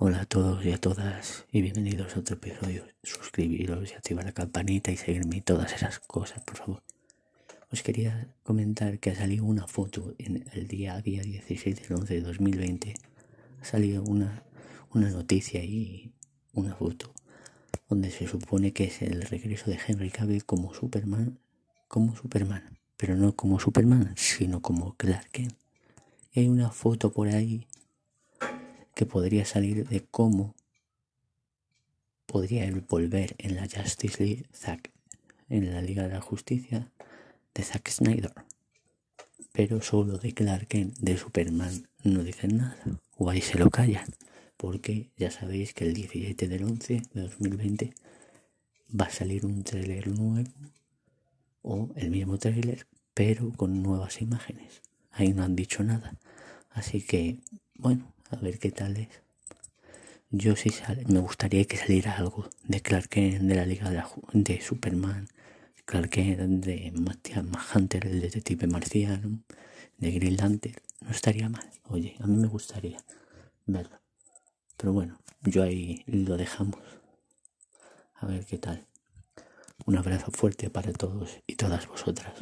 a todas y bienvenidos a otro episodio. Suscribiros y activar la campanita y seguirme y todas esas cosas, por favor. Os quería comentar que ha salido una foto en el día, día 16 del 11 de 2020. Ha salido una, una noticia y una foto donde se supone que es el regreso de Henry Cavill como Superman, como Superman, pero no como Superman, sino como Clark Kent. Y hay una foto por ahí que podría salir de cómo podría volver en la Justice League Zack, en la Liga de la Justicia de Zack Snyder. Pero solo de Clark de Superman, no dicen nada. O ahí se lo callan. Porque ya sabéis que el 17 del 11 de 2020 va a salir un tráiler nuevo o el mismo tráiler pero con nuevas imágenes. Ahí no han dicho nada. Así que, bueno, a ver qué tal es. Yo sí sale, me gustaría que saliera algo de Clark Kent, de la Liga de, Superman, Clark Kent, de Matt Hunter, el detective marciano, de Green Lantern. No estaría mal. Oye, a mí me gustaría verlo. Pero bueno, yo ahí lo dejamos. A ver qué tal. Un abrazo fuerte para todos y todas vosotras.